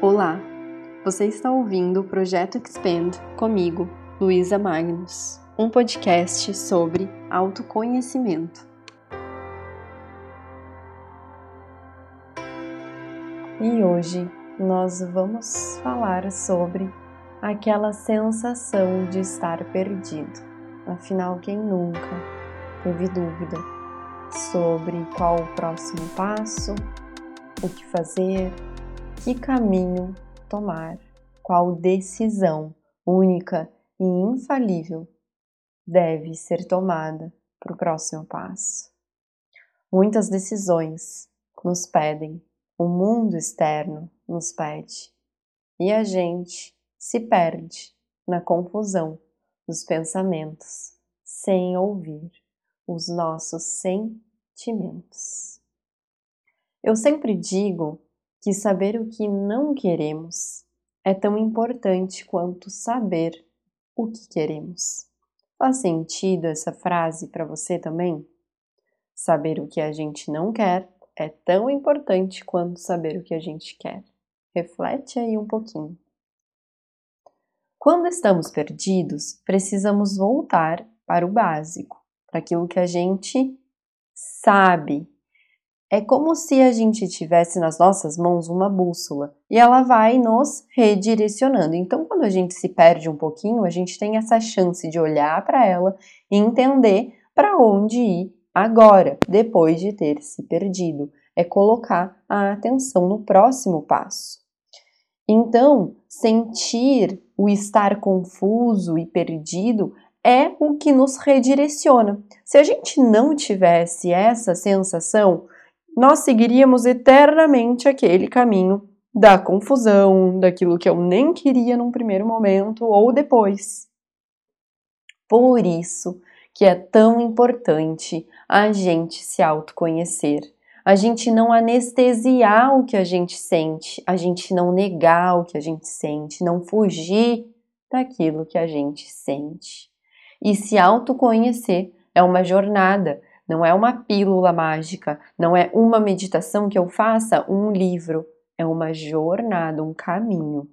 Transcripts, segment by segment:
Olá, você está ouvindo o Projeto Expand comigo, Luísa Magnus, um podcast sobre autoconhecimento. E hoje nós vamos falar sobre aquela sensação de estar perdido. Afinal, quem nunca teve dúvida sobre qual o próximo passo, o que fazer, que caminho tomar, qual decisão única e infalível deve ser tomada para o próximo passo. Muitas decisões nos pedem, o mundo externo nos pede, e a gente se perde na confusão dos pensamentos sem ouvir os nossos sentimentos. Eu sempre digo que saber o que não queremos é tão importante quanto saber o que queremos. Faz sentido essa frase para você também? Saber o que a gente não quer é tão importante quanto saber o que a gente quer. Reflete aí um pouquinho. Quando estamos perdidos, precisamos voltar para o básico, para aquilo que a gente sabe é como se a gente tivesse nas nossas mãos uma bússola e ela vai nos redirecionando. Então, quando a gente se perde um pouquinho, a gente tem essa chance de olhar para ela e entender para onde ir agora, depois de ter se perdido. É colocar a atenção no próximo passo. Então, sentir o estar confuso e perdido é o que nos redireciona. Se a gente não tivesse essa sensação, nós seguiríamos eternamente aquele caminho da confusão, daquilo que eu nem queria num primeiro momento ou depois. Por isso que é tão importante a gente se autoconhecer, a gente não anestesiar o que a gente sente, a gente não negar o que a gente sente, não fugir daquilo que a gente sente. E se autoconhecer é uma jornada, não é uma pílula mágica, não é uma meditação que eu faça, um livro, é uma jornada, um caminho.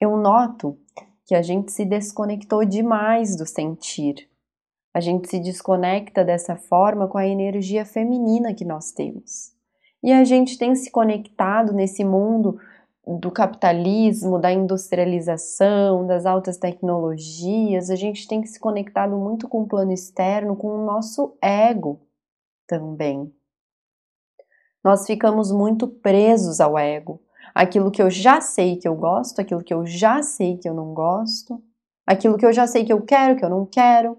Eu noto que a gente se desconectou demais do sentir. A gente se desconecta dessa forma com a energia feminina que nós temos. E a gente tem se conectado nesse mundo do capitalismo, da industrialização, das altas tecnologias, a gente tem que se conectado muito com o plano externo, com o nosso ego também. Nós ficamos muito presos ao ego. Aquilo que eu já sei que eu gosto, aquilo que eu já sei que eu não gosto, aquilo que eu já sei que eu quero, que eu não quero.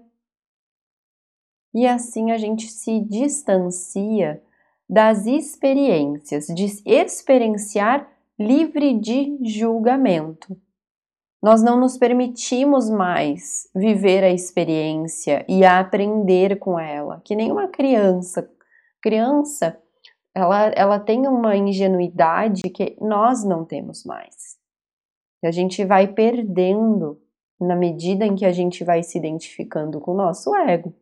E assim a gente se distancia das experiências, de experienciar livre de julgamento. Nós não nos permitimos mais viver a experiência e aprender com ela, que nem uma criança. Criança, ela, ela tem uma ingenuidade que nós não temos mais. E a gente vai perdendo na medida em que a gente vai se identificando com o nosso ego.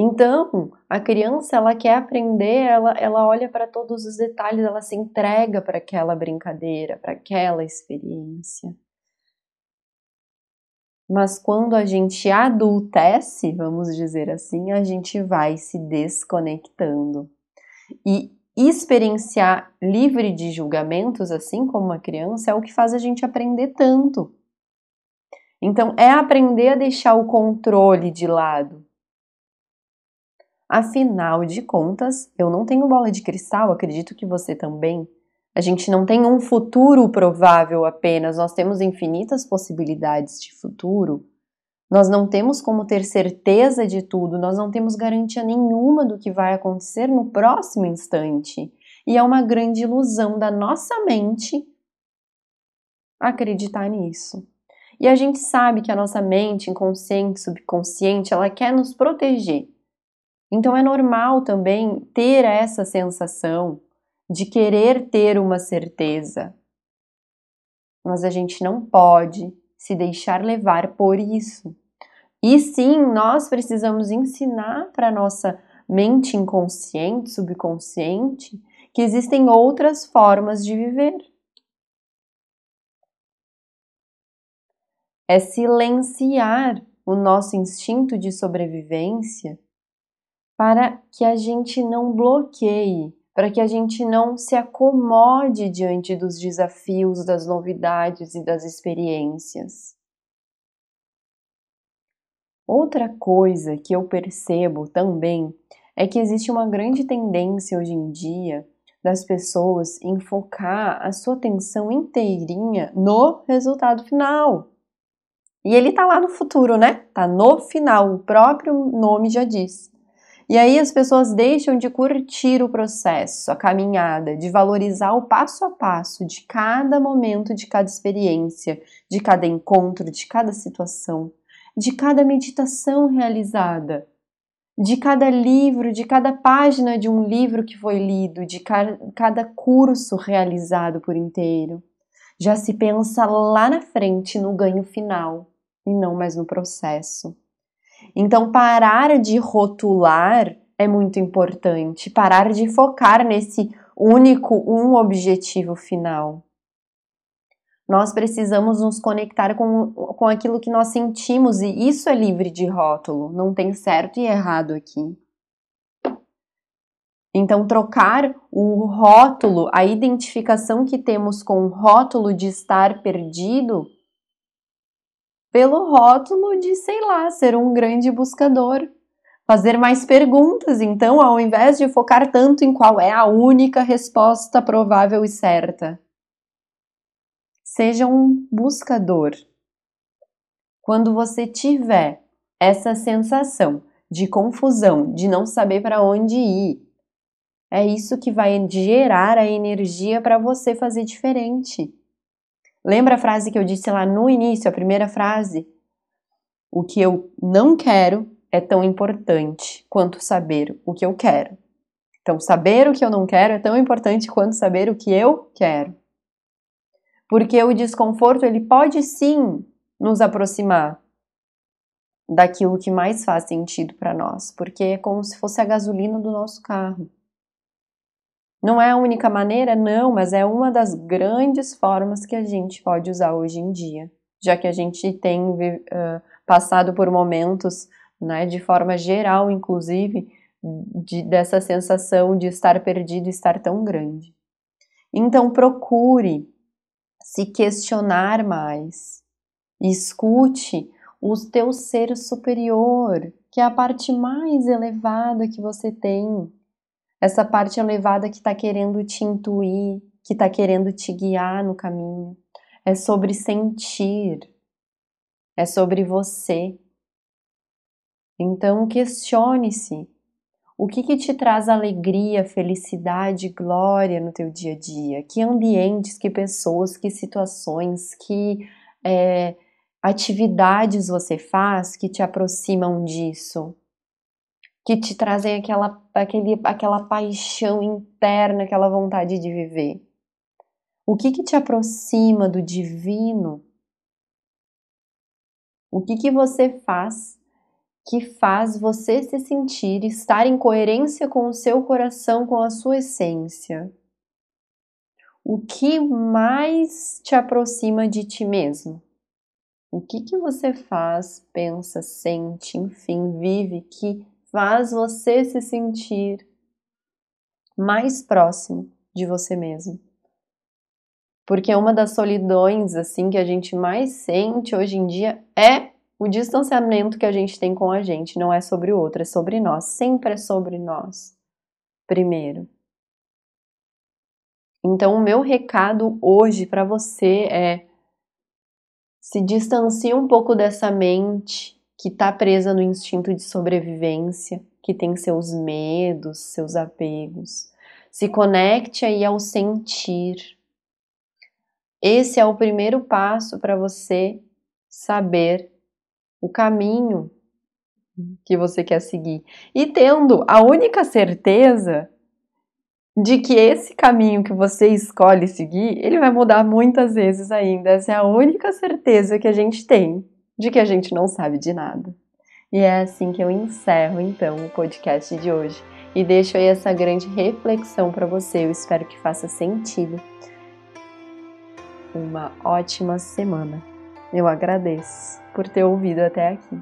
Então, a criança, ela quer aprender, ela, ela olha para todos os detalhes, ela se entrega para aquela brincadeira, para aquela experiência. Mas quando a gente adultece, vamos dizer assim, a gente vai se desconectando. E experienciar livre de julgamentos, assim como uma criança, é o que faz a gente aprender tanto. Então, é aprender a deixar o controle de lado Afinal de contas, eu não tenho bola de cristal, acredito que você também. A gente não tem um futuro provável apenas, nós temos infinitas possibilidades de futuro. Nós não temos como ter certeza de tudo, nós não temos garantia nenhuma do que vai acontecer no próximo instante. E é uma grande ilusão da nossa mente acreditar nisso. E a gente sabe que a nossa mente, inconsciente, subconsciente, ela quer nos proteger. Então é normal também ter essa sensação de querer ter uma certeza. Mas a gente não pode se deixar levar por isso. E sim, nós precisamos ensinar para nossa mente inconsciente, subconsciente, que existem outras formas de viver. É silenciar o nosso instinto de sobrevivência para que a gente não bloqueie, para que a gente não se acomode diante dos desafios, das novidades e das experiências. Outra coisa que eu percebo também é que existe uma grande tendência hoje em dia das pessoas em focar a sua atenção inteirinha no resultado final. E ele tá lá no futuro, né? Tá no final, o próprio nome já diz. E aí as pessoas deixam de curtir o processo, a caminhada, de valorizar o passo a passo de cada momento, de cada experiência, de cada encontro, de cada situação, de cada meditação realizada, de cada livro, de cada página de um livro que foi lido, de cada curso realizado por inteiro. Já se pensa lá na frente no ganho final e não mais no processo. Então, parar de rotular é muito importante, parar de focar nesse único um objetivo final. Nós precisamos nos conectar com, com aquilo que nós sentimos e isso é livre de rótulo, não tem certo e errado aqui. Então, trocar o rótulo, a identificação que temos com o rótulo de estar perdido, pelo rótulo de, sei lá, ser um grande buscador. Fazer mais perguntas, então, ao invés de focar tanto em qual é a única resposta provável e certa. Seja um buscador. Quando você tiver essa sensação de confusão, de não saber para onde ir, é isso que vai gerar a energia para você fazer diferente. Lembra a frase que eu disse lá no início, a primeira frase? O que eu não quero é tão importante quanto saber o que eu quero. Então, saber o que eu não quero é tão importante quanto saber o que eu quero. Porque o desconforto, ele pode sim nos aproximar daquilo que mais faz sentido para nós, porque é como se fosse a gasolina do nosso carro. Não é a única maneira? Não, mas é uma das grandes formas que a gente pode usar hoje em dia, já que a gente tem uh, passado por momentos, né, de forma geral, inclusive, de, dessa sensação de estar perdido e estar tão grande. Então, procure se questionar mais. Escute o teu ser superior, que é a parte mais elevada que você tem essa parte elevada que está querendo te intuir, que está querendo te guiar no caminho. É sobre sentir, é sobre você. Então questione-se. O que, que te traz alegria, felicidade, glória no teu dia a dia? Que ambientes, que pessoas, que situações, que é, atividades você faz que te aproximam disso? Que te trazem aquela, aquele, aquela paixão interna, aquela vontade de viver? O que, que te aproxima do divino? O que, que você faz que faz você se sentir estar em coerência com o seu coração, com a sua essência? O que mais te aproxima de ti mesmo? O que, que você faz, pensa, sente, enfim, vive que faz você se sentir mais próximo de você mesmo. Porque uma das solidões assim que a gente mais sente hoje em dia é o distanciamento que a gente tem com a gente, não é sobre o outro, é sobre nós, sempre é sobre nós. Primeiro. Então, o meu recado hoje para você é se distancie um pouco dessa mente que está presa no instinto de sobrevivência, que tem seus medos, seus apegos. Se conecte aí ao sentir. Esse é o primeiro passo para você saber o caminho que você quer seguir. E tendo a única certeza de que esse caminho que você escolhe seguir, ele vai mudar muitas vezes ainda. Essa é a única certeza que a gente tem de que a gente não sabe de nada. E é assim que eu encerro então o podcast de hoje. E deixo aí essa grande reflexão para você. Eu espero que faça sentido. Uma ótima semana. Eu agradeço por ter ouvido até aqui.